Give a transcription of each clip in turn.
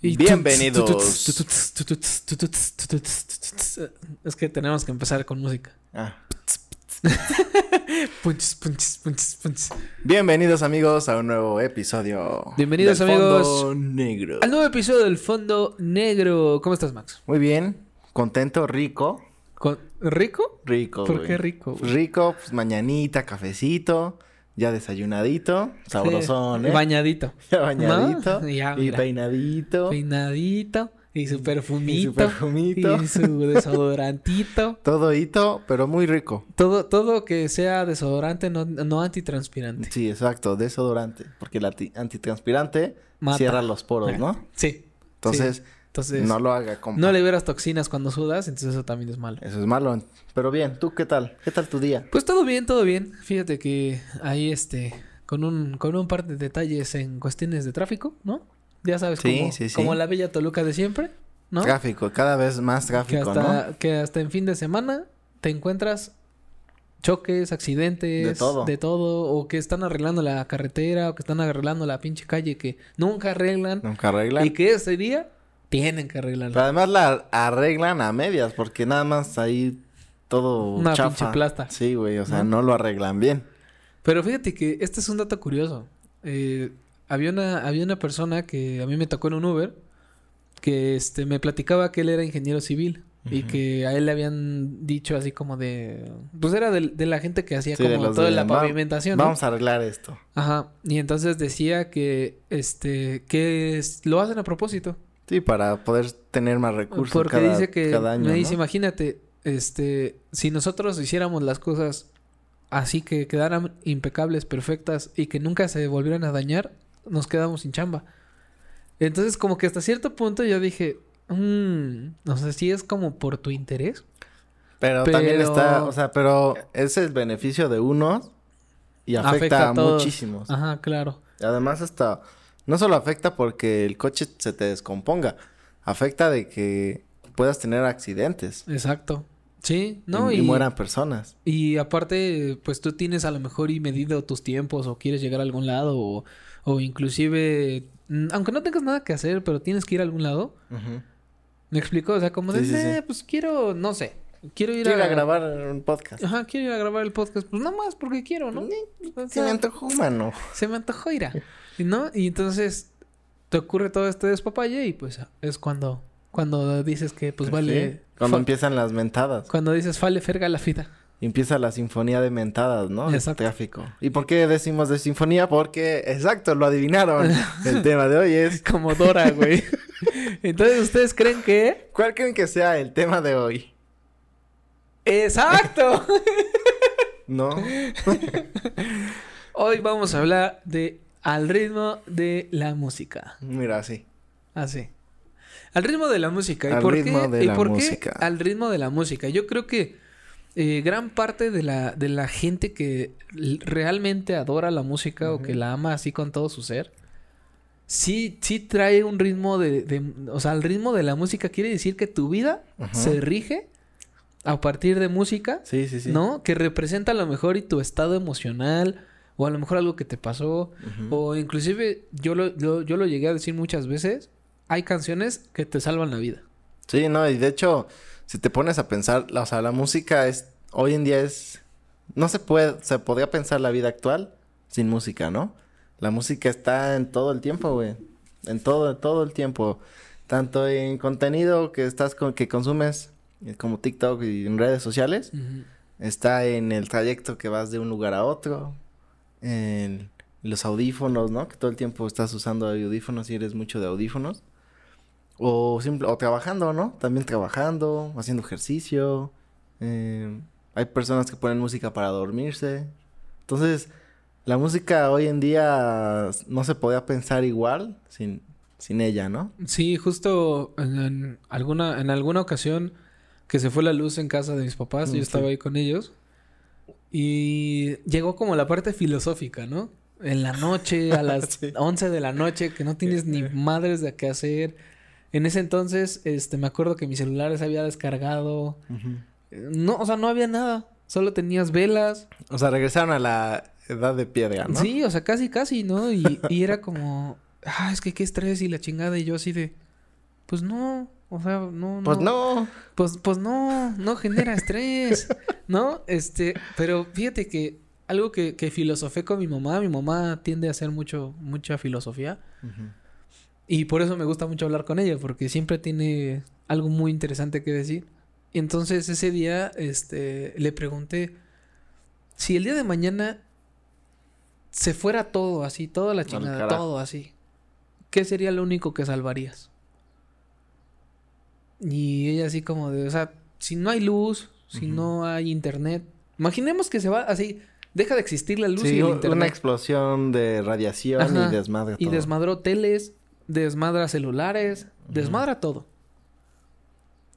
Y Bienvenidos. Es que tenemos que empezar con música. Ah. Punches, punches, punches, punches. Bienvenidos amigos a un nuevo episodio. Bienvenidos, del amigos. Fondo Negro. Al nuevo episodio del Fondo Negro. ¿Cómo estás, Max? Muy bien, contento, rico, ¿Con- ¿Rico? rico. ¿Por güey. qué rico? güey? Rico, pues mañanita, cafecito, ya desayunadito, sabrosón, ¿eh? Bañadito. ya bañadito ¿No? Ya, y peinadito Peinadito. Y su perfumito. y su perfumito. Y su desodorantito. Todo hito, pero muy rico. Todo, todo que sea desodorante, no, no antitranspirante. Sí, exacto, desodorante, porque el anti- antitranspirante Mata. cierra los poros, ¿no? Sí. Entonces, sí. Entonces, no no, lo haga como le liberas toxinas cuando sudas, entonces eso también es malo. Eso es malo. Pero bien, ¿tú qué tal? ¿Qué tal tu día? Pues todo bien, todo bien. Fíjate que ahí este, con un, con un par de detalles en cuestiones de tráfico, ¿no? Ya sabes, Sí, como, sí, sí. como la bella Toluca de siempre, ¿no? Tráfico, cada vez más que tráfico, hasta, que hasta en fin de semana te encuentras choques, accidentes, De todo. de todo, o que están arreglando la carretera, o que están arreglando la pinche calle que nunca arreglan, ¿no? Nunca arreglan. y que ese día tienen que arreglarla. Pero además la arreglan a medias, porque nada más ahí todo Una chafa. pinche plasta. Sí, güey, o sea, ¿No? no lo arreglan bien. Pero fíjate que este es un dato curioso. Eh, había una, había una persona que a mí me tocó en un Uber que este me platicaba que él era ingeniero civil y que a él le habían dicho así como de pues era de, de la gente que hacía Sí, como toda de, la "Va- pavimentación. ¿no? Vamos a arreglar esto. Ajá. Y entonces decía que este que es- lo hacen a propósito. Sí, para poder tener más recursos Porque cada, dice que cada año, me dice, ¿no? imagínate, este, si nosotros hiciéramos las cosas así que quedaran impecables, perfectas y que nunca se volvieran a dañar, nos quedamos sin chamba. Entonces, como que hasta cierto punto yo dije, "Mm, no sé si es como por tu interés. Pero, también está, o sea, pero es el beneficio de unos y afecta, Afecta a, a muchísimos. Ajá, claro. Además hasta no solo afecta porque el coche se te descomponga, afecta de que puedas tener accidentes Exacto. Sí, ¿no? y, Y, mueran personas. y aparte, pues tú tienes a lo mejor y medido tus tiempos o quieres llegar a algún lado o, o inclusive, mm, aunque no tengas nada que hacer, pero tienes que ir a algún lado. ¿Me explico? O sea, como de, Sí. "Eh, pues quiero, no sé, quiero ir Quiero a... a grabar un podcast. Ajá, quiero ir a grabar el podcast. Pues nada más porque quiero, ¿no? O Se me antojó humano. se me antojó ir a... ¿No? Y entonces te ocurre todo este despapalle y pues es cuando, cuando dices que pues vale... Sí, Cuando empiezan las mentadas. cuando dices vale ferga la vida. Empieza la sinfonía de mentadas, ¿no? El Exacto. tráfico. ¿Y por qué decimos de sinfonía? Porque, exacto, lo adivinaron. El tema de hoy es... Como Dora, güey. entonces ustedes creen que... ¿Cuál creen que sea el tema de hoy? ¡Exacto! ¿No? Hoy vamos a hablar de al ritmo de la música. Mira, sí. Así. Al ritmo de la música. ¿Y Al por ritmo qué? de ¿Y la por qué música. al ritmo de la música? Yo creo que eh, gran parte de la, de la gente que realmente adora la música o que la ama así con todo su ser, sí, sí trae un ritmo de, de- O sea, el ritmo de la música quiere decir que tu vida se rige a partir de música, Sí, sí, sí. ¿no? Que representa a lo mejor y tu estado emocional o a lo mejor algo que te pasó. O inclusive, yo lo, lo- yo lo llegué a decir muchas veces, hay canciones que te salvan la vida. Sí, no, y de hecho, si te pones a pensar, la- o sea, la música es, hoy en día es, no se puede, se podría pensar la vida actual sin música, ¿no? La música está en todo el tiempo, güey, en todo, todo el tiempo, tanto en contenido que estás con, que consumes, eh, como TikTok y en redes sociales, está en el trayecto que vas de un lugar a otro, en los audífonos, ¿no? Que todo el tiempo estás usando audífonos y eres mucho de audífonos. O, simple, o trabajando, ¿no? También trabajando, haciendo ejercicio. eh, hay personas que ponen música para dormirse. Entonces, la música hoy en día no se podía pensar igual sin, sin ella, ¿no? Sí, justo en, en alguna, en alguna ocasión que se fue la luz en casa de mis papás, Mm, yo estaba sí. ahí con ellos. Y llegó como la parte filosófica, ¿no? En la noche, a las Sí. 11 de la noche, que no tienes ni madres de qué hacer. En ese entonces, este, me acuerdo que mi celular se había descargado. No, o sea, no había nada. Solo tenías velas. O sea, regresaron a la edad de piedra, ¿no? Sí, o sea, casi, casi, ¿no? Y, y era como, ah, es que qué estrés y la chingada. Y yo así de, Pues no, o sea, no, Pues no. Pues, pues no, no genera estrés, ¿no? Este, pero fíjate que algo que, que filosofé con mi mamá, mi mamá tiende a hacer mucho, mucha filosofía. Y por eso me gusta mucho hablar con ella, porque siempre tiene algo muy interesante que decir. Y entonces ese día, este, le pregunté, si el día de mañana se fuera todo así, toda la chingada, todo así, ¿qué sería lo único que salvarías? Y ella así como de, o sea, si no hay luz, si no hay internet, imaginemos que se va así, deja de existir la luz y el internet. una explosión de radiación Ajá. y desmadre Y todo. desmadró teles, desmadra celulares, desmadra todo.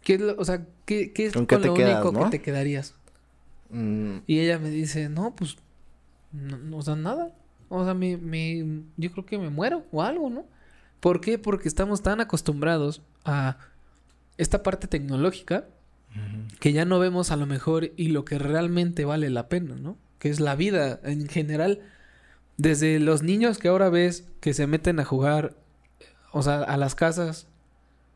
¿Qué es lo- o sea, ¿qué, qué es ¿Con con, qué lo quedas, único no? que te quedarías? Mm, Y ella me dice, no, pues, no, no, o sea, nada. O sea, me, me, yo creo que me muero o algo, ¿no? ¿Por qué? Porque estamos tan acostumbrados a esta parte tecnológica que ya no vemos a lo mejor y lo que realmente vale la pena, ¿no? Que es la vida en general. Desde los niños que ahora ves que se meten a jugar, o sea, a las casas,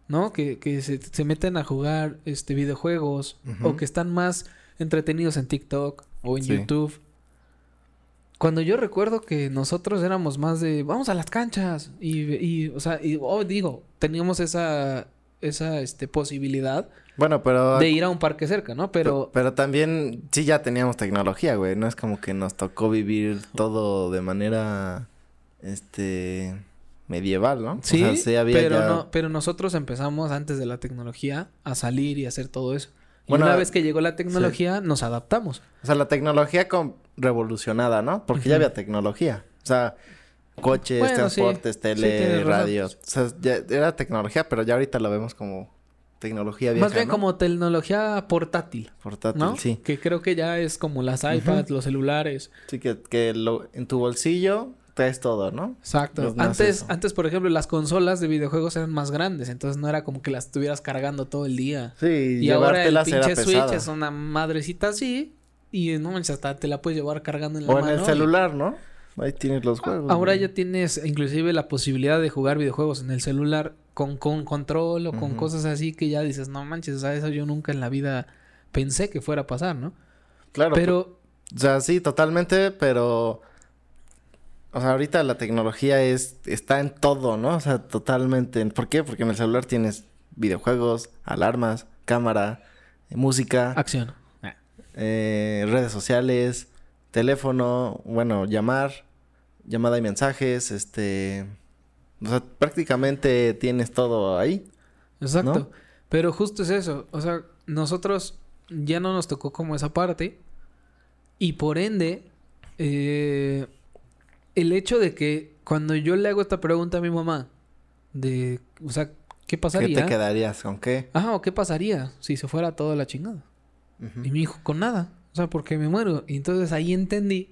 ¿no? Que, que se, se meten a jugar este videojuegos o que están más entretenidos en TikTok o en Sí. YouTube. Cuando yo recuerdo que nosotros éramos más de vamos a las canchas y, y o sea, y oh, digo, teníamos esa esa este posibilidad Bueno, pero... de ir a un parque cerca, ¿no? Pero Pero, pero también sí ya teníamos tecnología, güey. No es como que nos tocó vivir todo de manera, este, medieval, ¿no? sí, o sea, sí había pero ya- no, pero nosotros empezamos antes de la tecnología a salir y hacer todo eso. Y Bueno, una vez que llegó la tecnología, nos adaptamos. O sea, la tecnología con revolucionada, ¿no? Porque ya había tecnología. O sea, coches, Bueno, transportes, Sí, tele, radios. O sea, ya era tecnología, pero ya ahorita lo vemos como tecnología vieja, Más bien ¿no? como tecnología portátil, portátil, ¿no? sí. Que creo que ya es como las iPads, los celulares. Sí, que, que lo, en tu bolsillo traes todo, ¿no? Exacto. Antes, antes, por ejemplo, las consolas de videojuegos eran más grandes, entonces no era como que las estuvieras cargando todo el día. Sí, Y ahora el pinche Switch es una madrecita así y no manches, hasta te la puedes llevar cargando en la O en mano. el y- celular, ¿no? Ahí tienes los juegos. Ahora güey. ya tienes inclusive la posibilidad de jugar videojuegos en el celular con, con control o con cosas así que ya dices, no manches, o sea, eso yo nunca en la vida pensé que fuera a pasar, ¿no? Claro, Pero, O sea, sí, totalmente, pero... O sea, ahorita la tecnología es... Está en todo, ¿no? O sea, totalmente. ¿Por qué? Porque en el celular tienes videojuegos, alarmas, cámara, eh, música, acción. eh, redes sociales, teléfono, bueno, llamar, llamada y mensajes, este... O sea, prácticamente tienes todo ahí. Exacto. ¿No? Pero justo es eso. O sea, nosotros ya no nos tocó como esa parte. Y por ende, eh, el hecho de que cuando yo le hago esta pregunta a mi mamá, de, o sea, ¿qué ¿Qué pasaría? te quedarías? ¿Con qué? Ajá, o qué pasaría si se fuera toda la chingada. Y me dijo, con nada. O sea, porque me muero. Y entonces ahí entendí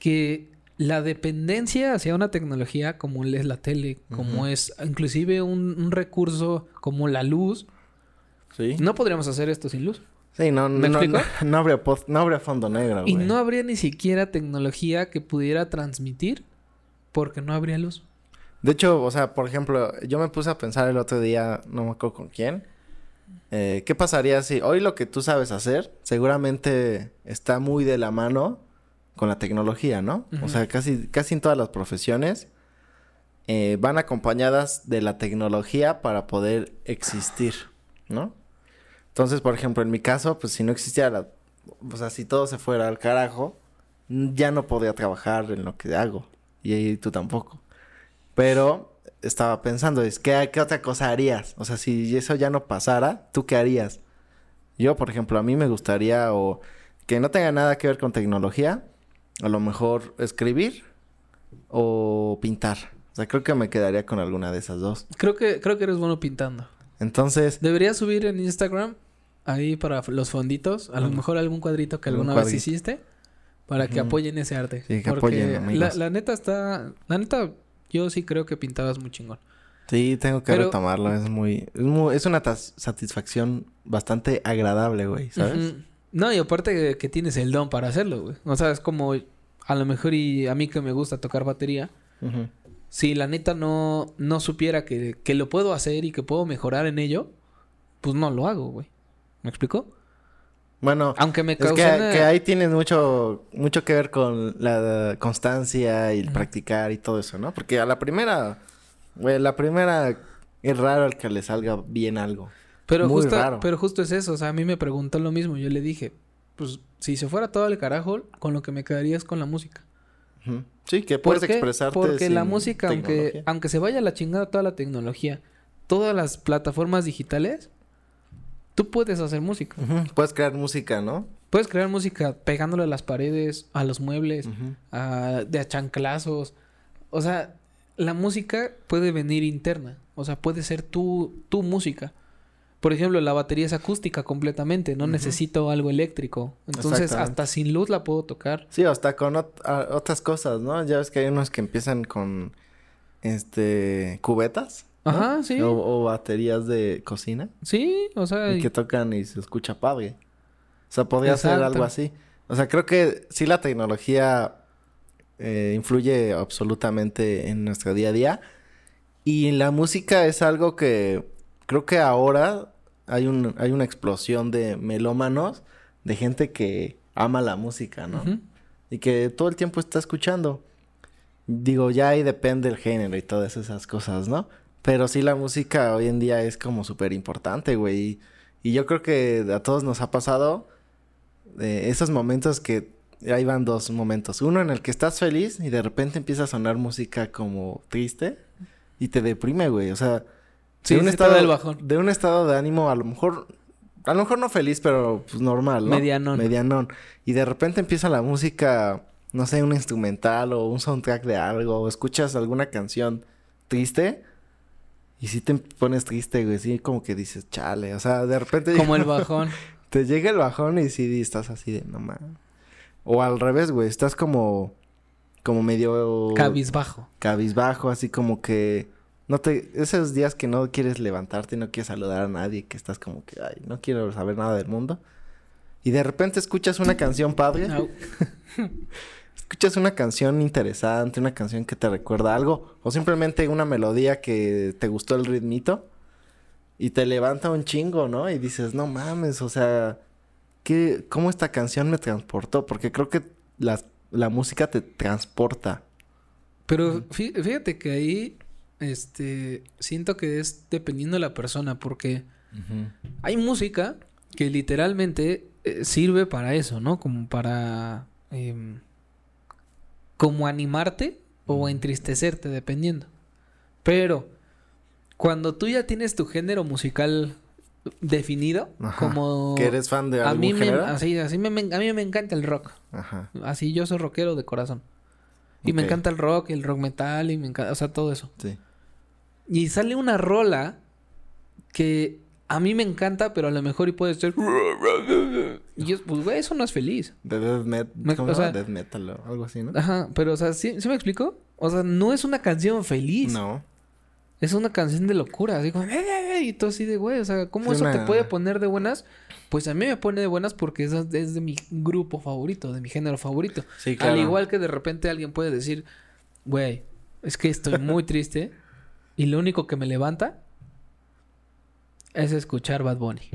que la dependencia hacia una tecnología como es la tele, como es inclusive un, un recurso como la luz, Sí. no podríamos hacer esto sin luz. Sí, no, ¿Me no, explico? no, no habría post- no habría fondo negro, Y no habría ni siquiera tecnología que pudiera transmitir porque no habría luz. De hecho, o sea, por ejemplo, yo me puse a pensar el otro día, no me acuerdo con quién. Eh, ¿Qué pasaría si hoy lo que tú sabes hacer seguramente está muy de la mano con la tecnología, ¿no? O sea, casi, casi en todas las profesiones eh, van acompañadas de la tecnología para poder existir, ¿no? Entonces, por ejemplo, en mi caso, pues si no existiera la... O sea, si todo se fuera al carajo, ya no podría trabajar en lo que hago. Y ahí tú tampoco. Pero estaba pensando, es ¿qué, ¿qué otra cosa harías? O sea, si eso ya no pasara, ¿tú qué harías? Yo, por ejemplo, a mí me gustaría o que no tenga nada que ver con tecnología, a lo mejor escribir o pintar. O sea, creo que me quedaría con alguna de esas dos. Creo que, creo que eres bueno pintando. Entonces, Deberías subir en Instagram, ahí para los fonditos, a lo mejor algún cuadrito que alguna vez hiciste, para que apoyen ese arte. Sí, que Porque apoyen, la neta está... La neta, yo sí creo que pintabas muy chingón. sí, tengo que Pero- retomarlo. Es muy, es muy... Es una satisfacción bastante agradable, güey, ¿sabes? No, y aparte que, tienes el don para hacerlo, güey. O sea, es como... A lo mejor y a mí que me gusta tocar batería, si la neta no, no supiera que, que lo puedo hacer y que puedo mejorar en ello, pues no lo hago, güey. ¿Me explico? Bueno, Aunque me es que, ahí tienes mucho, mucho que ver con la constancia y el practicar y todo eso, ¿no? Porque a la primera, güey, la primera es raro el que le salga bien algo. Pero Muy justo, raro. pero justo es eso, o sea, a mí me preguntó lo mismo, yo le dije, pues si se fuera todo el carajo, con lo que me quedaría es con la música. Sí, que ¿Por puedes qué? expresarte Porque la música, aunque, aunque se vaya a la chingada toda la tecnología, todas las plataformas digitales, tú puedes hacer música. Puedes crear música, ¿no? Puedes crear música pegándole a las paredes, a los muebles, a- de chanclazos. O sea, la música puede venir interna. O sea, puede ser tu, tu música. Por ejemplo, la batería es acústica completamente. No necesito algo eléctrico. Entonces, hasta sin luz la puedo tocar. Sí, hasta con ot- otras cosas, ¿no? Ya ves que hay unos que empiezan con, este, cubetas. ¿No? Ajá, sí. O, o baterías de cocina. Sí, o sea... Y que tocan y se escucha padre. O sea, podría ser algo así. O sea, creo que sí la tecnología eh, influye absolutamente en nuestro día a día. Y la música es algo que creo que ahora hay, un, hay una explosión de melómanos, de gente que ama la música, ¿no? Y que todo el tiempo está escuchando. Digo, ya ahí depende el género y todas esas cosas, ¿no? Pero sí la música hoy en día es como súper importante, güey. Y, y yo creo que a todos nos ha pasado eh, esos momentos que... Ahí van dos momentos. Uno en el que estás feliz y de repente empieza a sonar música como triste y te deprime, güey. O sea, Sí, de un estado bajón. de un estado de ánimo a lo mejor a lo mejor no feliz, pero pues normal, ¿no? Medianón. Medianón. Y de repente empieza la música, no sé, un instrumental o un soundtrack de algo, o escuchas alguna canción triste y sí te pones triste, güey, sí como que dices, "Chale", o sea, de repente Como el bajón. te llega el bajón y sí estás así de, "No mames." O al revés, güey, estás como como medio Cabizbajo. cabizbajo, así como que no te esos días que no quieres levantarte y no quieres saludar a nadie, que estás como que ay, no quiero saber nada del mundo. Y de repente escuchas una canción padre, Au. escuchas una canción interesante, una canción que te recuerda algo o simplemente una melodía que te gustó el ritmito y te levanta un chingo, ¿no? Y dices, "No mames, o sea, ¿qué cómo esta canción me transportó?" Porque creo que las- la música te transporta. Pero fí- fíjate que ahí, este, siento que es dependiendo de la persona, porque hay música que literalmente eh, sirve para eso, ¿no? Como para, em, como animarte o entristecerte, dependiendo. Pero cuando tú ya tienes tu género musical definido, Ajá. como ¿Que eres fan de a algún mí me, género? así, así me, a mí me encanta el rock. Ajá. Así yo soy rockero de corazón. Y me encanta el rock, el rock metal y me encanta, o sea, todo eso. Sí. Y sale una rola que a mí me encanta, pero a lo mejor y puede ser... Y yo, pues, güey, eso no es feliz. De death, met Me- ¿cómo o sea- death metal o algo así, ¿no? Ajá, pero, o sea, ¿sí, ¿sí me explico? O sea, no es una canción feliz. No. Es una canción de locura. Así como... Y todo así de, güey, o sea, ¿cómo Sí, eso te puede poner de buenas? Pues a mí me pone de buenas porque eso es de mi grupo favorito, de mi género favorito. Sí, claro. Al igual que de repente alguien puede decir, güey, es que estoy muy triste y lo único que me levanta es escuchar Bad Bunny.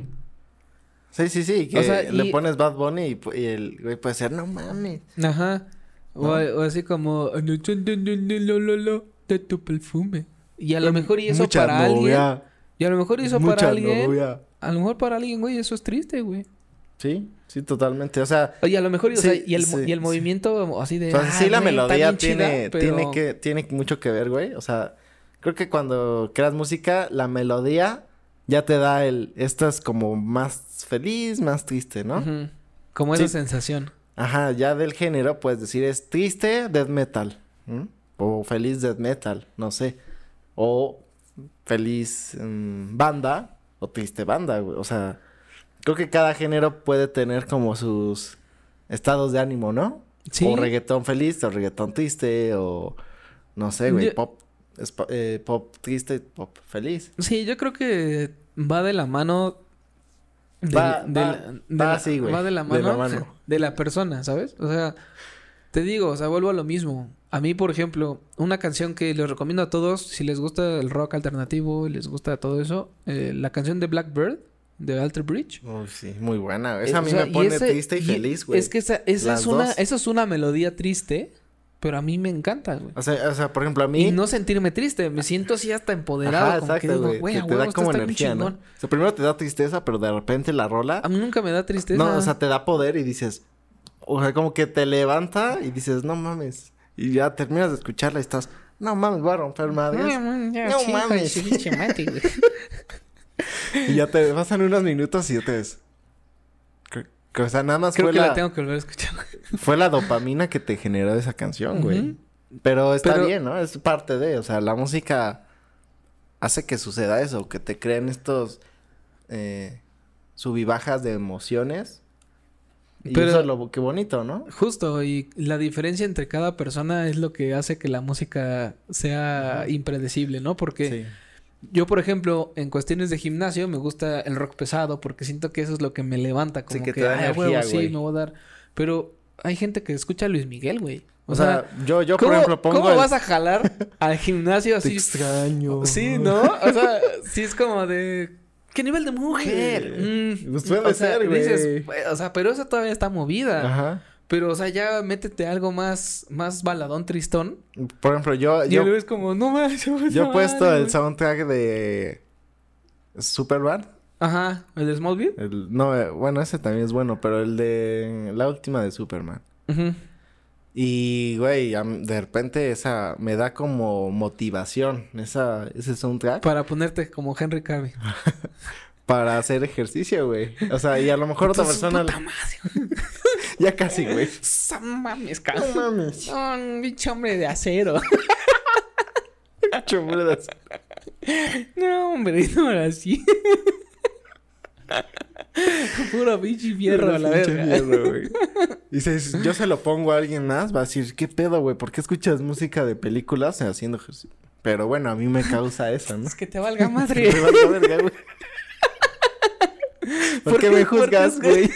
Sí, sí, sí. Que O sea, le y- pones Bad Bunny y, y el güey puede ser, no mames. Ajá. O, ¿No? o así como "Anoche entendí lo, lo, lo de tu perfume. Y a lo mejor y eso Mucha para alguien. Y a lo mejor eso mucha para alguien. novia. A lo mejor para alguien, güey, eso es triste, güey. Sí, sí, totalmente. O sea, Y a lo mejor, y, o Sí, sea, y, el, sí, y el sí. movimiento así de. "Ah, sí la güey, melodía bien chida", tiene, pero- tiene que, tiene mucho que ver, güey. O sea, creo que cuando creas música, la melodía ya te da el, esta es como más feliz, más triste, ¿no? Ujú. Como esa Sí. sensación. Ajá, ya del género puedes decir es triste death metal. O feliz death metal, no sé. O feliz mm, banda o triste banda, güey. O sea, creo que cada género puede tener como sus estados de ánimo, ¿no? Sí. O reggaetón feliz o reggaetón triste o no sé, güey, Yo- pop, espa- eh, pop triste, pop feliz. Sí, yo creo que va de la mano. De- Va- de la- de va la- así, güey, Va de la de mano. la mano. de la persona, ¿sabes? O sea, Te digo, o sea, vuelvo a lo mismo. A mí, por ejemplo, una canción que les recomiendo a todos, si les gusta el rock alternativo y les gusta todo eso, eh, la canción de Blackbird de Alter Bridge. Uy, sí, muy buena. Esa Eh, a o mí sea, me y pone ese- triste y, feliz, güey. Es que esa, esa es una, eso es una melodía triste, pero a mí me encanta, güey. O sea, o sea, por ejemplo, a mí... Y no sentirme triste, me siento así hasta empoderado. Ajá, como exacto, güey. güey, te da como energía, ¿no? O sea, primero te da tristeza, pero de repente la rola... A mí nunca me da tristeza. No, o sea, te da poder y dices... O sea, como que te levanta y dices, no mames. Y ya terminas de escucharla y estás... No mames, voy a romper madres. No mames. y ya te pasan unos minutos y ya te ves... O sea, nada más Creo fue que la... la, tengo que volver a escuchar. Fue la dopamina que te generó esa canción, güey. Pero está Pero- bien, ¿no? Es parte de, o sea, la música hace que suceda eso, que te creen estos eh, subibajas de emociones. Y Pero- eso es lo que bonito, ¿no? Justo, y la diferencia entre cada persona es lo que hace que la música sea impredecible, ¿no? Porque yo, por ejemplo, en cuestiones de gimnasio me gusta el rock pesado porque siento que eso es lo que me levanta, como Sí, que que, te da "Ay, energía, huevo, sí, güey". me voy a dar. Pero hay gente que escucha a Luis Miguel, güey. O, sea, yo, yo por ¿cómo, ejemplo pongo ¿cómo el- vas a jalar al gimnasio Te así? extraño. Sí, ¿no? O sea, sí es como de... ¿Qué nivel de mujer? Mm, Pues puede o sea, ser, güey. dices, "Güey, o sea, pero eso todavía está movida. Ajá. Pero, o sea, ya métete algo más, más baladón tristón. Por ejemplo, yo, Y yo, luego es como, no mames. yo he puesto el soundtrack de Superbad. Ajá, el de Smallville. El, no, eh, bueno, ese también es bueno, pero el de la última de Superman. Ujú. Y, güey, de repente esa me da como motivación, esa, ese soundtrack, Para ponerte como Henry Cavill. para hacer ejercicio, güey. O sea, y a lo mejor otra persona... puta madre. ya casi, güey. Mames, No cabrón. mames. Un bicho hombre de acero. Chumbre de- no, hombre, no era así. Puro pinche fierro a la verga. mierda, güey. Y si yo se lo pongo a alguien más, va a decir, ¿qué pedo, güey? ¿Por qué escuchas música de películas haciendo ejercicio? Pero bueno, a mí me causa eso, ¿no? Es que te valga madre. Me valga verga, güey. ¿Por, ¿Por qué me por qué juzgas, es- güey?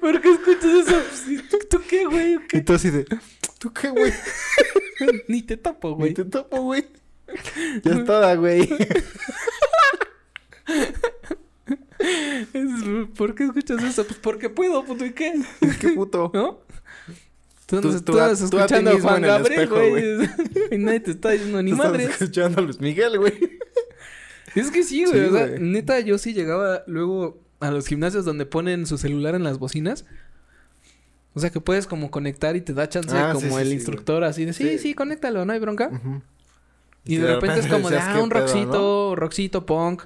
¿Por qué escuchas eso? ¿Tú, tú qué, güey? Y ¿Qué? tú así de, ¿tú qué, güey? Ni te tapo, Güey, güey. te topo, güey. Ya es toda, güey. ¿Por qué escuchas eso? Pues porque puedo, puto, ¿y qué? qué puto. ¿No? Tú, Tú- tú a- andas tú a escuchando a mismo Juan Gabriel, güey. Y nadie te está diciendo ni estás madres. escuchando a Luis Miguel, güey. Es que sí, güey. Sí, o sea, güey. neta, yo sí llegaba luego a los gimnasios donde ponen su celular en las bocinas. O sea, que puedes como conectar y te da chance Ah, como sí, el instructor así de, sí, sí, Sí. conéctalo, no hay bronca. Y de repente es como de, ah, ¿qué un rockcito, rockcito, punk.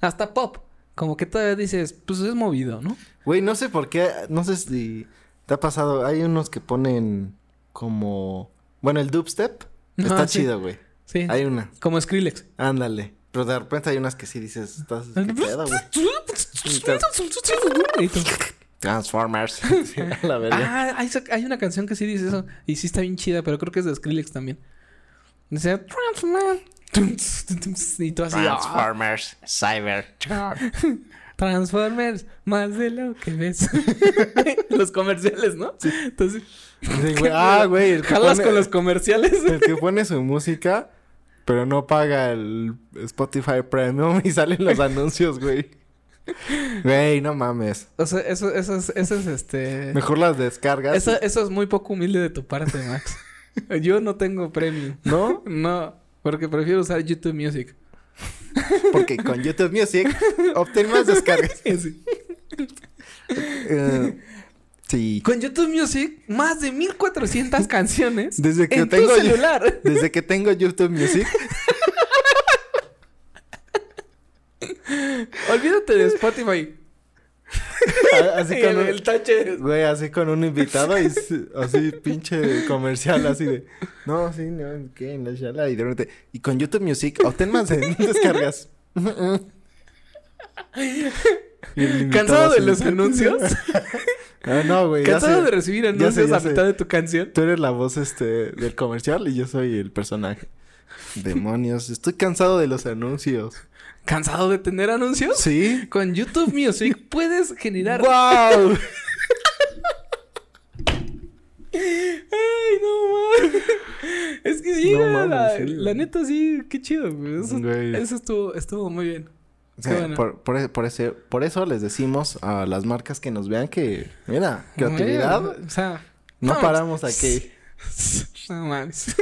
Hasta pop. Como que todavía dices, pues es movido, ¿no? Güey, no sé por qué, no sé si te ha pasado, hay unos que ponen como, bueno, el dubstep está sí. chido, güey. Sí. Hay unas, Como Skrillex. ándale. Pero de repente hay unas que sí dices, estás, ¿qué pedo, güey? Transformers. Sí, a la verga. Ah, hay, hay una canción que sí dice eso. Y sí está bien chida, pero creo que es de Skrillex también. Dice... Y tú así... ah, Transformers, Cyber. Transformers, más de lo que ves. los comerciales, ¿no? Entonces, Sí, güey. Ah, güey. El jalas pone- con los comerciales. El que pone su música, pero no paga el Spotify Premium y salen los anuncios, güey. Güey, no mames. O sea, eso, eso es, eso es este. Mejor las descargas. Eso, eso es muy poco humilde de tu parte, Max. Yo no tengo premio. ¿No? No, porque prefiero usar YouTube Music. Porque con YouTube Music obtén más descargas. Sí. Eh, sí. Con YouTube Music, más de 1400 canciones. Desde que en tengo tu celular. Desde que tengo YouTube Music, Olvídate de Spotify. así con el, un, el tache. güey, así con un invitado y así pinche comercial así de, no, sí, no, ¿qué? No, shala", y de repente, y con YouTube Music obtén más de mil descargas. ¿Cansado de los anuncios? Ah, no, güey. ya ¿Cansado sé. de recibir sé, anuncios ya a sé. mitad de tu canción? Tú eres la voz este del comercial y yo soy el personaje. Demonios, estoy cansado de los anuncios. ¿Cansado de tener anuncios? Sí. Con YouTube Music puedes generar. ¡Wow! Ay, no mames. Es que sí, no, la, la, neta, sí, qué chido. Eso, estuvo, estuvo muy bien. Por, por, e, por, por eso les decimos a las marcas que nos vean que, mira, creatividad. Güey, o sea, no, no paramos aquí. No mames.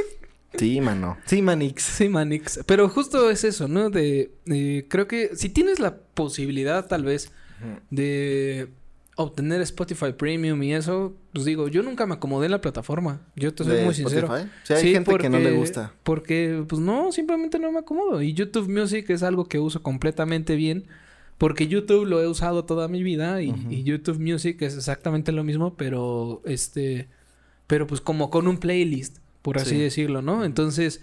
Sí, mano. Sí, Manix. Sí, Manix. Pero justo es eso, ¿no? De, de- creo que si tienes la posibilidad, tal vez, de obtener Spotify Premium y eso, pues digo, yo nunca me acomodé en la plataforma. Yo te soy ¿De muy sincero. Spotify? Sí, hay gente que no le porque- gusta. Porque, pues no, simplemente no me acomodo. Y YouTube Music es algo que uso completamente bien. Porque YouTube lo he usado toda mi vida. Y, y YouTube Music es exactamente lo mismo, pero este. Pero pues como con un playlist, por así Sí. decirlo, ¿no? Entonces,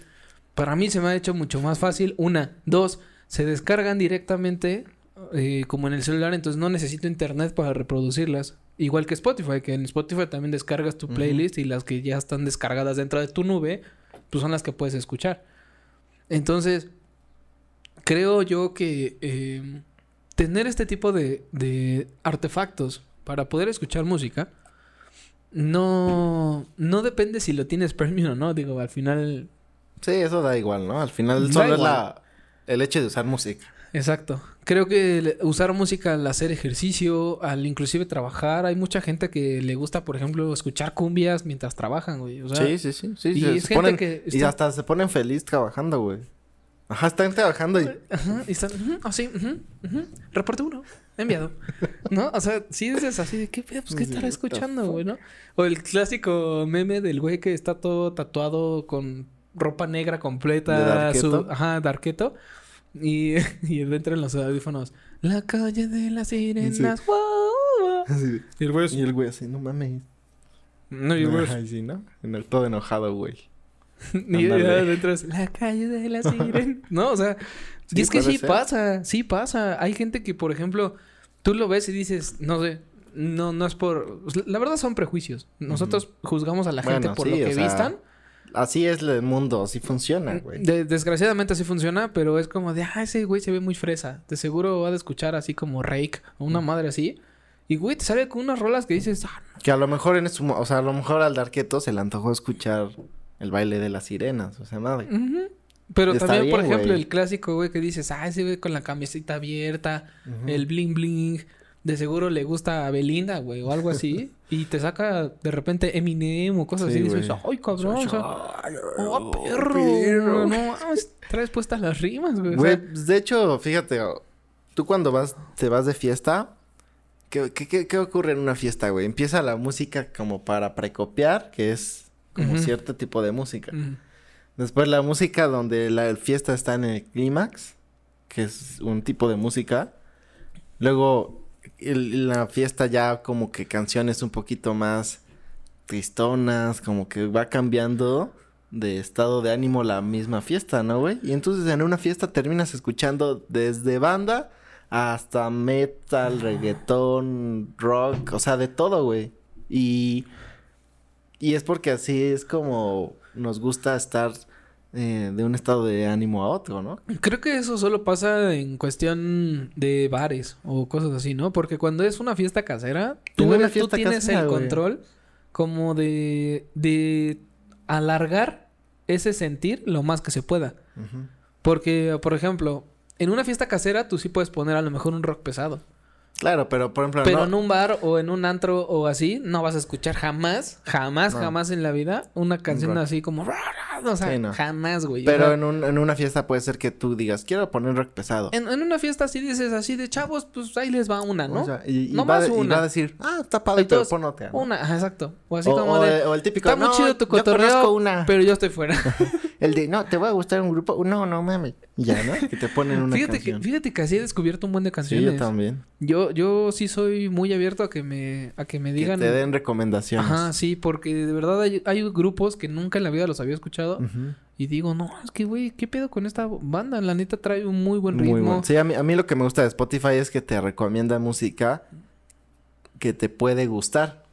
para mí se me ha hecho mucho más fácil. Una, dos, se descargan directamente eh, como en el celular, entonces no necesito internet para reproducirlas. Igual que Spotify, que en Spotify también descargas tu playlist y las que ya están descargadas dentro de tu nube, pues son las que puedes escuchar. Entonces, creo yo que eh, tener este tipo de, de artefactos para poder escuchar música no, no depende si lo tienes premium o no. Digo, al final Sí, eso da igual, ¿no? Al final solo es la, el hecho de usar música. Exacto. Creo que usar música al hacer ejercicio, al inclusive trabajar, hay mucha gente que le gusta, por ejemplo, escuchar cumbias mientras trabajan, güey. O sea, sí, sí, sí. sí y se- es se gente ponen- que Y hasta se ponen feliz trabajando, güey. Ajá, están trabajando y... Ajá, y están, así, ujú, ujú, reporte uno, enviado. ¿No? O sea, sí dices así de qué pedo, pues qué estará escuchando, güey, ¿no? O el clásico meme del güey que está todo tatuado con ropa negra ¿De completa, Darketo? su, ajá, darqueto. Y, y dentro en los audífonos, la calle de las sirenas, guau, guau". así. Y el güey es- Y el güey así, no mames. No, y el güey es- Ay, sí, ¿no? En el todo enojado, güey. Ándale. adentro es la calle de la sirena. No, o sea, y es que sí ser. pasa, sí pasa. Hay gente que, por ejemplo, tú lo ves y dices, no sé, no, no es por. La verdad son prejuicios. Nosotros juzgamos a la gente Bueno, por sí, lo que sea, vistan. Así es el mundo, así funciona, güey. De- desgraciadamente así funciona, pero es como de, ah, ese güey se ve muy fresa. De seguro va a escuchar así como Rake o una madre así. Y güey, te sale con unas rolas que dices, ah, Que a lo mejor en su... O sea, a lo mejor al Darketo se le antojó escuchar el baile de las sirenas. O sea, madre. Pero Está también, por ejemplo, el clásico, güey, que dices, ah, ese güey con la camiseta abierta, el bling bling. De seguro le gusta a Belinda, güey, o algo así. y te saca de repente Eminem o cosas Sí, así. Y dices, ay, cabrón, o sea, Ay, oh, perro. perro. No traes puestas las rimas, güey. o Güey, sea, de hecho, fíjate, oh, tú cuando vas, te vas de fiesta, ¿qué, qué, qué- qué ocurre en una fiesta, güey? Empieza la música como para precopiar, que es como cierto tipo de música. Después la música donde la fiesta está en el clímax, que es un tipo de música. Luego el- la fiesta ya como que canciones un poquito más tristonas, como que va cambiando de estado de ánimo la misma fiesta, ¿no, güey? Y entonces en una fiesta terminas escuchando desde banda hasta metal, reggaetón, rock, o sea, de todo, güey. Y, y es porque así es como nos gusta estar eh, de un estado de ánimo a otro, ¿no? Creo que eso solo pasa en cuestión de bares o cosas así, ¿no? Porque cuando es una fiesta casera, tú, tienes casera, el güey. control como de, de alargar ese sentir lo más que se pueda. Porque, por ejemplo, en una fiesta casera tú sí puedes poner a lo mejor un rock pesado. Claro, pero por ejemplo, Pero no- en un bar o en un antro o así, no vas a escuchar jamás, jamás, No. jamás en la vida una canción rock. así como... O sea, Sí, no. jamás, güey. Pero en, un- en una fiesta puede ser que tú digas, quiero poner rock pesado. en, en una fiesta así dices así de chavos, pues ahí les va una, ¿no? O sea, y, y No va, más de- y una. va a decir, ah, está padre, pero Entonces, pon otra, ¿no? Una, ajá, exacto. O así o, como o de... el- o el típico, Está muy "No, chido tu yo cotorreo, una. pero yo estoy fuera. El de, no, te va a gustar un grupo. No, no mames. Ya, ¿no? Que te ponen una fíjate, que, canción. fíjate que así he descubierto un buen de Sí, canciones. yo también. Yo, yo sí soy muy abierto a que me, a que me Que digan. te den recomendaciones. Ajá, sí, porque de verdad hay, hay grupos que nunca en la vida los había escuchado. Y digo, no, es que, güey, ¿qué pedo con esta banda? La neta trae un muy buen ritmo. Muy bueno. Sí, a mí, a mí lo que me gusta de Spotify es que te recomienda música que te puede gustar.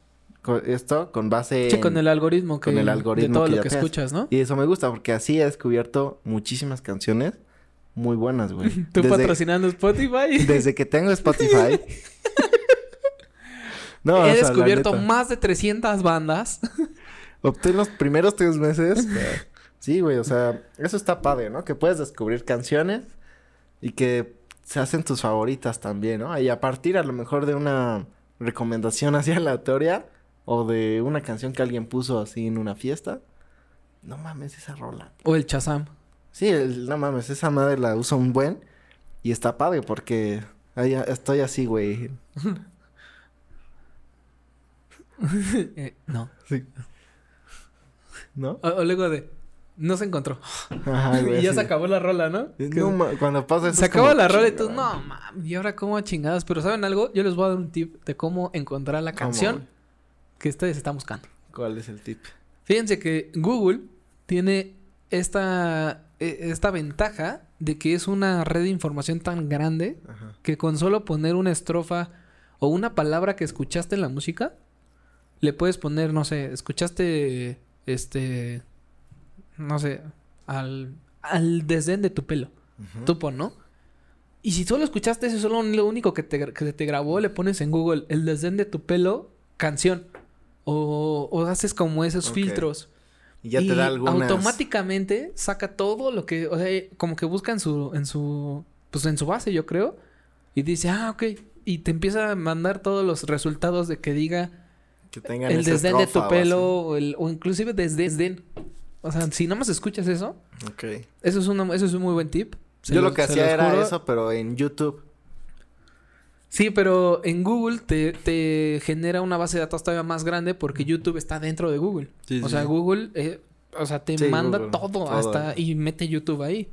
Esto con base Sí, en- con el algoritmo que... con el algoritmo De todo que lo que escuchas, ¿no? Y eso me gusta porque así he descubierto muchísimas canciones muy buenas, güey. Tú Desde- patrocinando Spotify. Desde que tengo Spotify. no, o He sea, la descubierto más de 300 bandas. Opté los primeros tres meses. Sí, güey, o sea, eso está padre, ¿no? Que puedes descubrir canciones y que se hacen tus favoritas también, ¿no? Y a partir a lo mejor de una recomendación así aleatoria o de una canción que alguien puso así en una fiesta. No mames, esa rola. O el Chazam. Sí, el, no mames, esa madre la usa un buen y está padre porque ahí estoy así, güey. Eh, no. Sí. ¿No? O, o luego de... No se encontró. Ajá, güey, y ya sí. se acabó la rola, ¿no? No, ma- cuando pasa eso Se acabó la rola y tú, no, mames, ¿y ahora cómo chingadas? Pero ¿saben algo? Yo les voy a dar un tip de cómo encontrar la ¿Cómo, canción güey? Que ustedes están buscando. ¿Cuál es el tip? Fíjense que Google tiene esta, eh, esta ventaja de que es una red de información tan grande Ajá. que con solo poner una estrofa o una palabra que escuchaste en la música, le puedes poner, no sé, escuchaste, este, no sé, al, al desdén de tu pelo. Ujú. Tú pon, ¿no? Y si solo escuchaste eso, solo lo único que te, que te grabó, le pones en Google el desdén de tu pelo, canción. O, o haces como esos filtros. Y ya te da algunas... automáticamente saca todo lo que, o sea, como que busca en su, en su, pues en su base, yo creo. Y dice, ah, ok. Y te empieza a mandar todos los resultados de que diga Que tengan el desdén de tu pelo o, el, o inclusive desdén. O sea, si nada más escuchas eso. Ok. eso es, una, eso es un muy buen tip. Se Yo lo- lo que hacía era juro. eso, pero en YouTube. Sí, pero en Google te, te genera una base de datos todavía más grande porque YouTube está dentro de Google. Sí, o sea, sí. Google, eh, o sea, te Sí, manda Google, todo, todo. hasta y mete YouTube ahí.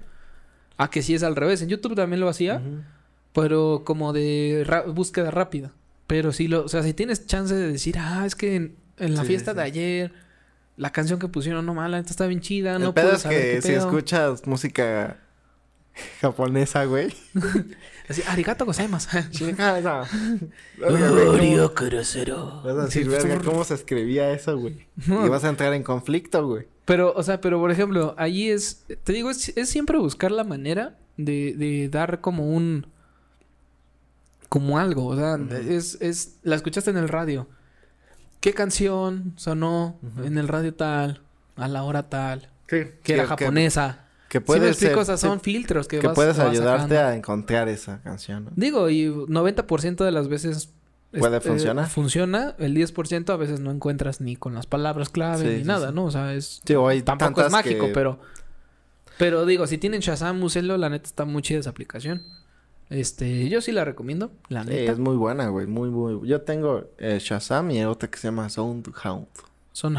A que sí es al revés. En YouTube también lo hacía, pero como de búsqueda rápida. Pero si lo, o sea, si tienes chance de decir, ah, es que en, en la fiesta de ayer, la canción que pusieron, no mala, esta está bien chida, El no pedo puedo es saber que qué si pedo. escuchas música japonesa, güey. Así, arigato gozaimasu. Chingada. Verga, güey, ¿cómo- Orio kurosero. Vas a decir, Sí, verga, ¿cómo se escribía eso, güey? Y vas a entrar en conflicto, güey. Pero, o sea, pero por ejemplo, allí es, te digo, es, es siempre buscar la manera de, de dar como un, como algo, o sea, es, es, la escuchaste en el radio. ¿Qué canción sonó en el radio tal, a la hora tal, Sí. que era japonesa? Que, Sí me puedes explico, o sea, sí, son filtros que, que vas- puedes vas ayudarte sacando. a encontrar esa canción, ¿no? Digo, y 90% de las veces... ¿Puede este, funcionar? funciona, el 10% a veces no encuentras ni con las palabras clave Sí, ni nada. ¿no? O sea, es... Hay Tampoco es mágico, que- pero... Pero digo, si tienen Shazam, úsenlo. La neta está muy chida esa aplicación. Este, yo sí la recomiendo, la neta. es muy buena, güey. Muy, muy... Yo tengo eh, Shazam y otra que se llama Soundhound. Son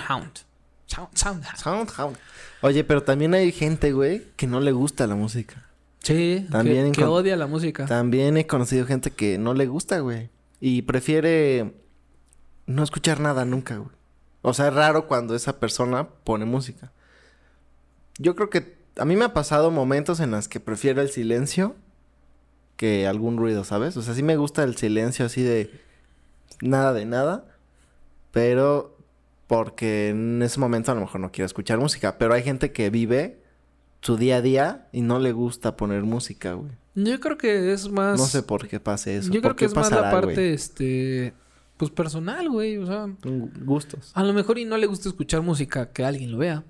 Hound. Sound, Sound. Soundhound. Oye, pero también hay gente, güey, que no le gusta la música. Sí, También que, que odia la música. También he conocido gente que no le gusta, güey. Y prefiere no escuchar nada nunca, güey. O sea, es raro cuando esa persona pone música. Yo creo que a mí me ha pasado momentos en los que prefiero el silencio que algún ruido, ¿sabes? O sea, sí me gusta el silencio así de nada de nada, pero porque en ese momento a lo mejor no quiero escuchar música, pero hay gente que vive su día a día y no le gusta poner música, güey. Yo creo que es más... No sé por qué pase eso. Yo ¿Por creo que es más la parte, güey? este... Pues personal, güey. O sea, Gu- Gustos. a lo mejor y no le gusta escuchar música que alguien lo vea.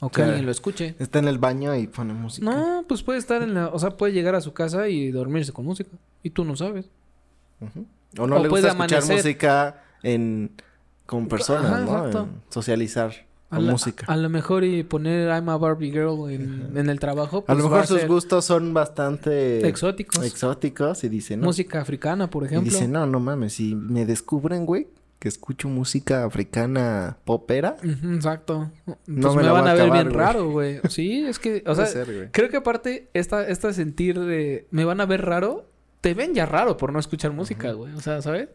O que Claro. alguien lo escuche. Está en el baño y pone música. No, pues puede estar en la... O sea, puede llegar a su casa y dormirse con música. Y tú no sabes. O no O le puede gusta escuchar amanecer. música en... con personas, Ajá, ¿no? exacto. En socializar A con la- música. A, lo mejor y poner I'm a Barbie Girl en, en el trabajo. A pues, lo va mejor sus gustos son bastante... Exóticos. exóticos y dice, ¿no? Música africana, por y ejemplo. dice, no, no mames, si me descubren, güey, que escucho música africana popera, exacto. Pues No me, me la van a a ver bien güey. raro, güey. Sí, es que, o sea, ser, creo que aparte, esta, esta sentir de me van a ver raro, te ven ya raro por no escuchar música, güey. O sea, ¿sabes?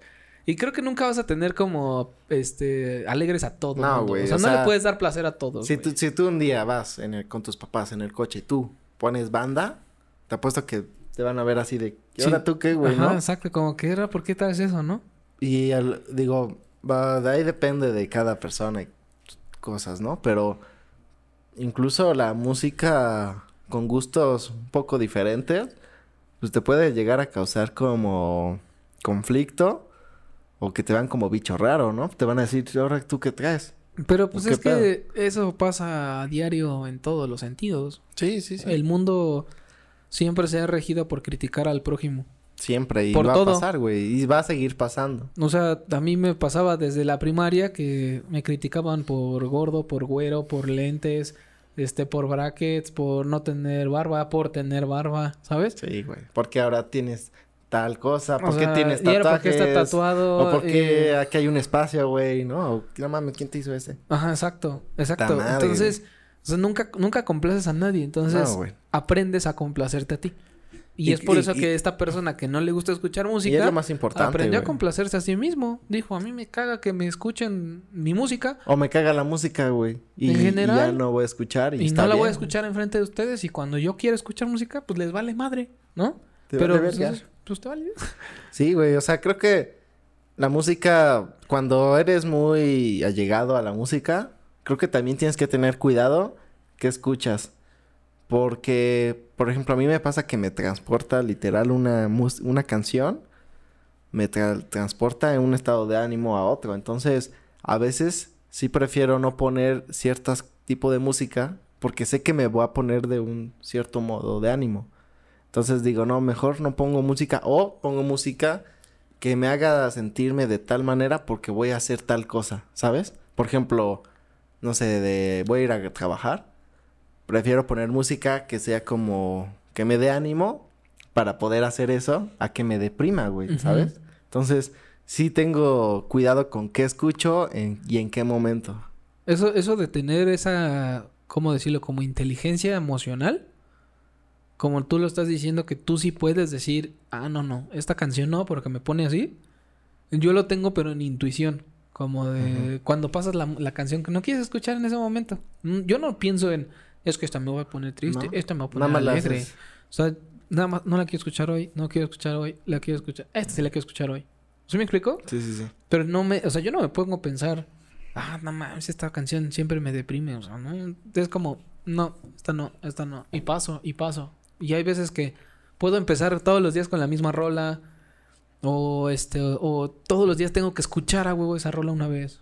Y creo que nunca vas a tener como, este, alegres a todo. No, güey, O sea, o no sea, le puedes dar placer a todos. Si tú, si tú un día vas en el- con tus papás en el coche y tú pones banda, te apuesto que te van a ver así de... ¿Y Sí. ahora tú qué, güey, Ajá, no? exacto. Como que era, ¿por qué traes eso, no? Y al- digo, va, de ahí depende de cada persona y cosas, ¿no? Pero incluso la música con gustos un poco diferentes, pues te puede llegar a causar como conflicto o que te vean como bicho raro, ¿no? Te van a decir, ahora tú qué traes. Pero pues ¿Qué es que eso pasa a diario en todos los sentidos. Sí, sí, sí. El mundo siempre se ha regido por criticar al prójimo. Siempre. Y Por va todo. a pasar, güey. Y va a seguir pasando. O sea, a mí me pasaba desde la primaria que me criticaban por gordo, por güero, por lentes, este, por brackets, por no tener barba, por tener barba, ¿sabes? Sí, güey. Porque ahora tienes tal cosa. O ¿Por qué sea, tienes tatuajes? porque está tatuado. O porque eh, aquí hay un espacio, güey, ¿no? O, no mames, ¿quién te hizo ese? Ajá, exacto, exacto. Madre, Entonces, o sea, nunca, nunca complaces a nadie. Entonces, No, aprendes a complacerte a ti. Y, Y- es por y- eso y- que esta persona que no le gusta escuchar música. Y es lo más importante, Aprendió a complacerse a sí mismo. Dijo, a mí me caga que me escuchen mi música. O me caga la música, güey. Y, En y general, ya no voy a escuchar. Y, está no la voy a escuchar enfrente de ustedes. Y cuando yo quiera escuchar música, pues les vale madre, ¿no? Te Pero vale pues, verga. es- pues te vale. Sí, güey. O sea, creo que la música, cuando eres muy allegado a la música, creo que también tienes que tener cuidado que escuchas. Porque, por ejemplo, a mí me pasa que me transporta literal una, mus- una canción, me tra- transporta en un estado de ánimo a otro. Entonces, a veces sí prefiero no poner ciertos tipo de música porque sé que me voy a poner de un cierto modo de ánimo. Entonces digo, no, mejor no pongo música o pongo música que me haga sentirme de tal manera porque voy a hacer tal cosa, ¿sabes? Por ejemplo, no sé, de voy a ir a trabajar, prefiero poner música que sea como que me dé ánimo para poder hacer eso a que me deprima, güey. ¿sabes? Entonces, sí tengo cuidado con qué escucho en- y en qué momento. Eso, eso de tener esa, ¿cómo decirlo? Como inteligencia emocional. Como tú lo estás diciendo que tú sí puedes decir, ah, no, no, esta canción no, porque me pone así. Yo lo tengo, pero en intuición. Como de cuando pasas la, la canción que no quieres escuchar en ese momento. Mm, Yo no pienso en, es que esta me va a poner triste, ¿No? esta me va a Nada poner más la alegre. haces. O sea, nada más, no la quiero escuchar hoy, no quiero escuchar hoy, la quiero escuchar. Esta sí la quiero escuchar hoy. ¿Sí me explico? Sí, sí, sí. Pero no me, o sea, yo no me pongo a pensar, ah, no mames, esta canción siempre me deprime, o sea, no, es como, no, esta no, esta no, y paso, y paso. Y hay veces que puedo empezar todos los días con la misma rola, o este, o todos los días tengo que escuchar a huevo esa rola una vez.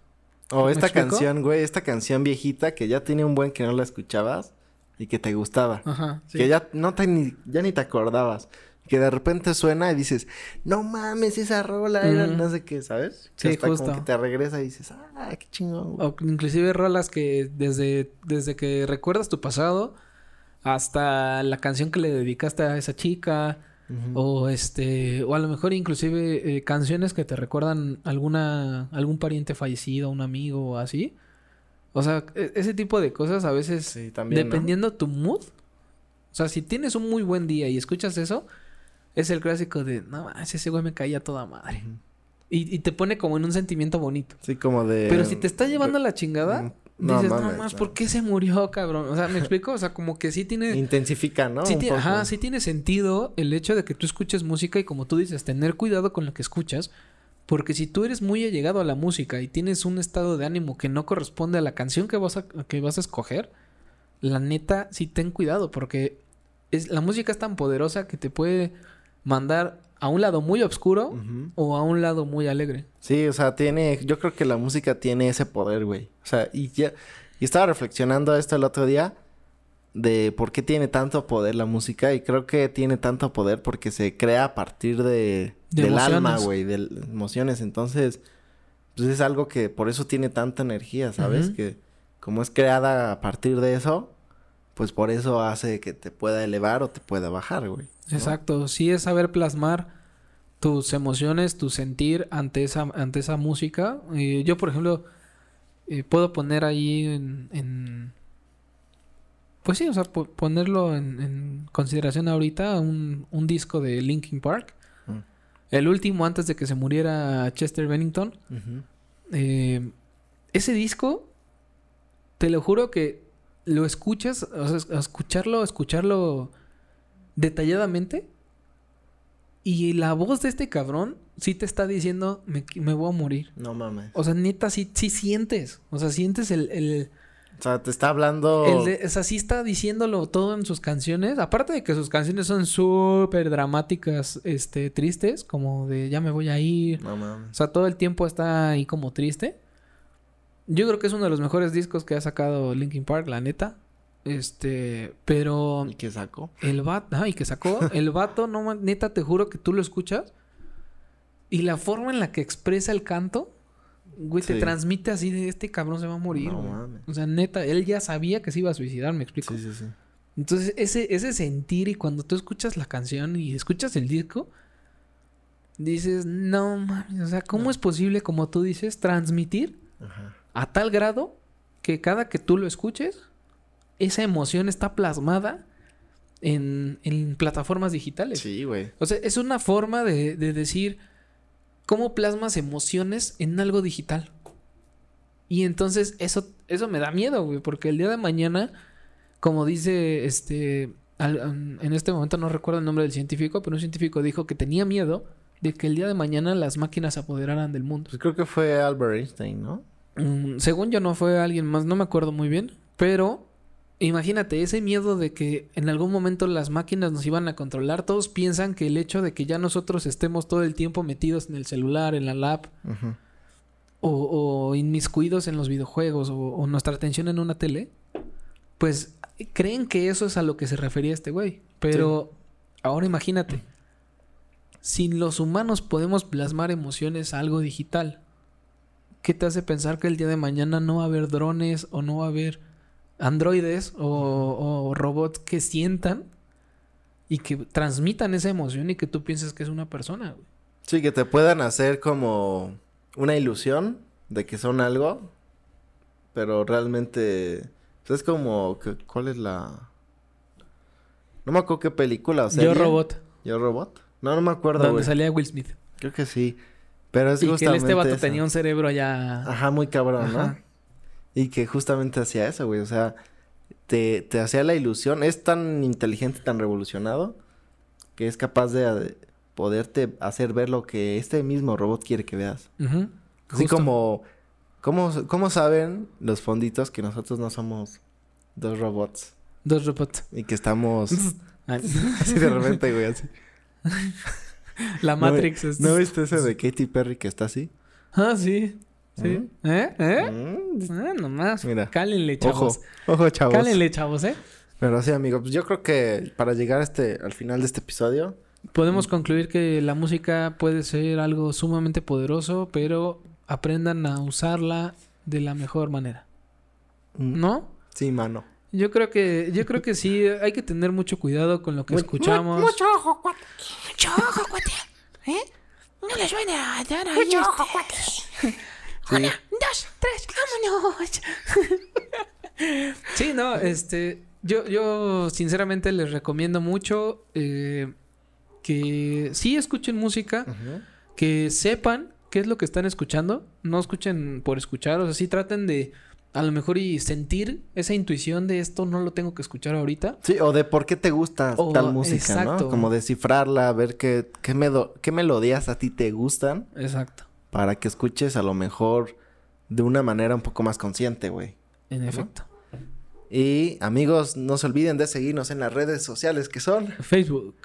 O ¿Me esta explico? canción, güey, esta canción viejita que ya tiene un buen que no la escuchabas y que te gustaba. Ajá, sí. Que ya no te ni, ya ni te acordabas. Que de repente suena y dices, no mames, esa rola era Ujú. no sé qué, ¿sabes? Sí, Que hasta justo. como que te regresa y dices, ah, qué chingón. güey". O inclusive rolas que desde, desde que recuerdas tu pasado hasta la canción que le dedicaste a esa chica. O este, o a lo mejor inclusive eh, canciones que te recuerdan alguna, algún pariente fallecido, un amigo o así. O sea, e- ese tipo de cosas a veces, Sí, también, ¿no? dependiendo tu mood. O sea, si tienes un muy buen día y escuchas eso, es el clásico de, no, ese güey me caía toda madre. Y, y te pone como en un sentimiento bonito. Sí, como de... Pero si te está llevando a la chingada, Mm, no dices, no más. ¿por qué se murió, cabrón? O sea, ¿me explico? O sea, como que sí tiene... Intensifica, ¿no? Sí, ti- ajá, sí tiene sentido el hecho de que tú escuches música y como tú dices, tener cuidado con lo que escuchas. Porque si tú eres muy allegado a la música y tienes un estado de ánimo que no corresponde a la canción que vas a, que vas a escoger, la neta, sí ten cuidado porque es, la música es tan poderosa que te puede mandar a un lado muy oscuro o a un lado muy alegre. Sí, o sea, tiene... Yo creo que la música tiene ese poder, güey. O sea, y ya... Y estaba reflexionando esto el otro día de por qué tiene tanto poder la música y creo que tiene tanto poder porque se crea a partir de, De del alma, güey, de emociones. Entonces, pues es algo que por eso tiene tanta energía, ¿sabes? Que como es creada a partir de eso, pues por eso hace que te pueda elevar o te pueda bajar, güey. ¿no? Exacto, sí es saber plasmar tus emociones, tu sentir ante esa, ante esa música. Eh, yo, por ejemplo, eh, puedo poner ahí en, en- Pues sí, o sea, po- ponerlo en, en consideración ahorita un, un disco de Linkin Park. Mm. El último antes de que se muriera Chester Bennington. Eh, ese disco, te lo juro que lo escuchas, o sea, escucharlo, escucharlo detalladamente. Y la voz de este cabrón sí te está diciendo, me, me voy a morir. No mames. O sea, neta, sí, sí sientes. O sea, sientes el... el, O sea, te está hablando... el de- o sea, sí está diciéndolo todo en sus canciones. Aparte de que sus canciones son súper dramáticas, este, tristes, como de ya me voy a ir. No O mames. sea, todo el tiempo está ahí como triste. Yo creo que es uno de los mejores discos que ha sacado Linkin Park, la neta. Este, pero ¿Y qué sacó? el vato, ay, que sacó, el vato, no, neta, te juro que tú lo escuchas y la forma en la que expresa el canto, güey, te transmite así de este cabrón se va a morir, No mames. O sea, neta, él ya sabía que se iba a suicidar, me explico. Sí, sí, sí. Entonces, ese, ese sentir y cuando tú escuchas la canción y escuchas el disco, dices, no mames, o sea, ¿cómo es posible, como tú dices, transmitir Ajá. A tal grado que cada que tú lo escuches, esa emoción está plasmada en, en plataformas digitales? Sí, güey. O sea, es una forma de, de decir cómo plasmas emociones en algo digital. Y entonces eso, eso me da miedo, güey, porque el día de mañana, como dice este, al- en este momento no recuerdo el nombre del científico, pero un científico dijo que tenía miedo de que el día de mañana las máquinas se apoderaran del mundo. Pues creo que fue Albert Einstein, ¿no? Mm, según yo no fue alguien más, no me acuerdo muy bien, pero imagínate ese miedo de que en algún momento las máquinas nos iban a controlar, todos piensan que el hecho de que ya nosotros estemos todo el tiempo metidos en el celular, en la lap Ujú. o, o inmiscuidos en los videojuegos o, o nuestra atención en una tele, pues creen que eso es a lo que se refería este güey, pero ahora imagínate. Si los humanos podemos plasmar emociones a algo digital, ¿qué te hace pensar que el día de mañana no va a haber drones o no va a haber androides o, o robots que sientan y que transmitan esa emoción y que tú pienses que es una persona? güey? Sí, que te puedan hacer como una ilusión de que son algo, pero realmente pues, es como ¿cuál es la No me acuerdo qué película o Yo robot, Yo robot. No, no me acuerdo, donde güey. salía Will Smith. Creo que sí. Pero es Y que justamente este vato eso. tenía un cerebro allá. Ajá, muy cabrón, ¿no? Y que justamente hacía eso, güey. O sea, te, te hacía la ilusión. Es tan inteligente, tan revolucionado, que es capaz de poderte hacer ver lo que este mismo robot quiere que veas. Ujú. Así Justo. como... ¿cómo, ¿Cómo saben los fonditos que nosotros no somos dos robots? Dos robots. Y que estamos... Así de repente, güey, así. La ¿No Matrix vi- es... ¿No viste ese de Katy Perry que está así? Ah, sí. Sí. ¿Eh? ¿Eh? Mm, Ah, nomás. Mira. Cálenle, Ojo, chavos. ojo, chavos. Cálenle, chavos, ¿eh? Pero sí, amigo, pues yo creo que para llegar a este, al final de este episodio, Podemos concluir que la música puede ser algo sumamente poderoso, pero aprendan a usarla de la mejor manera. mm, ¿No? sí, mano. Yo creo que, yo creo que sí, hay que tener mucho cuidado con lo que Mu- escuchamos. Mucho ojo, cuate. Mucho ojo, cuate. ¿Eh? No les suene a dar ahí Mucho ojo, cuate. Una, dos, tres, vámonos. Sí, no, este, yo, yo sinceramente les recomiendo mucho eh, que sí escuchen música, que sepan qué es lo que están escuchando, no escuchen por escuchar, o sea, sí traten de a lo mejor y sentir esa intuición de esto no lo tengo que escuchar ahorita. Sí, o de por qué te gusta O- tal música, exacto. ¿no? Como descifrarla, ver qué, qué, medo- qué melodías a ti te gustan Exacto, para que escuches a lo mejor de una manera un poco más consciente, güey. en efecto. Y amigos, no se olviden de seguirnos en las redes sociales que son Facebook,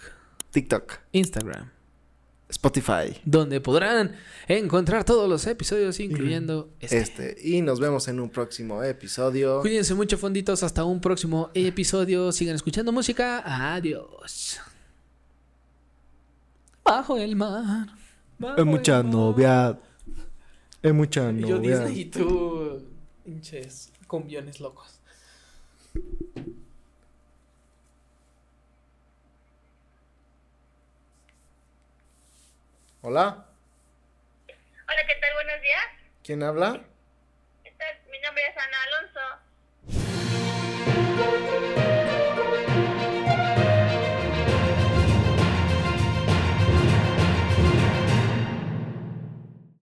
TikTok, Instagram, Spotify, donde podrán encontrar todos los episodios, incluyendo este. este. Y nos vemos en un próximo episodio. Cuídense mucho, fonditos. Hasta un próximo episodio. Sigan escuchando música. Adiós. Bajo el mar. bajo Es mucha el mar. novia. Es mucha Y Yo novia. Disney y tú. Pinches cumbiones locos. Hola. Hola, ¿qué tal? Buenos días. ¿Quién habla? mi nombre es Ana Alonso.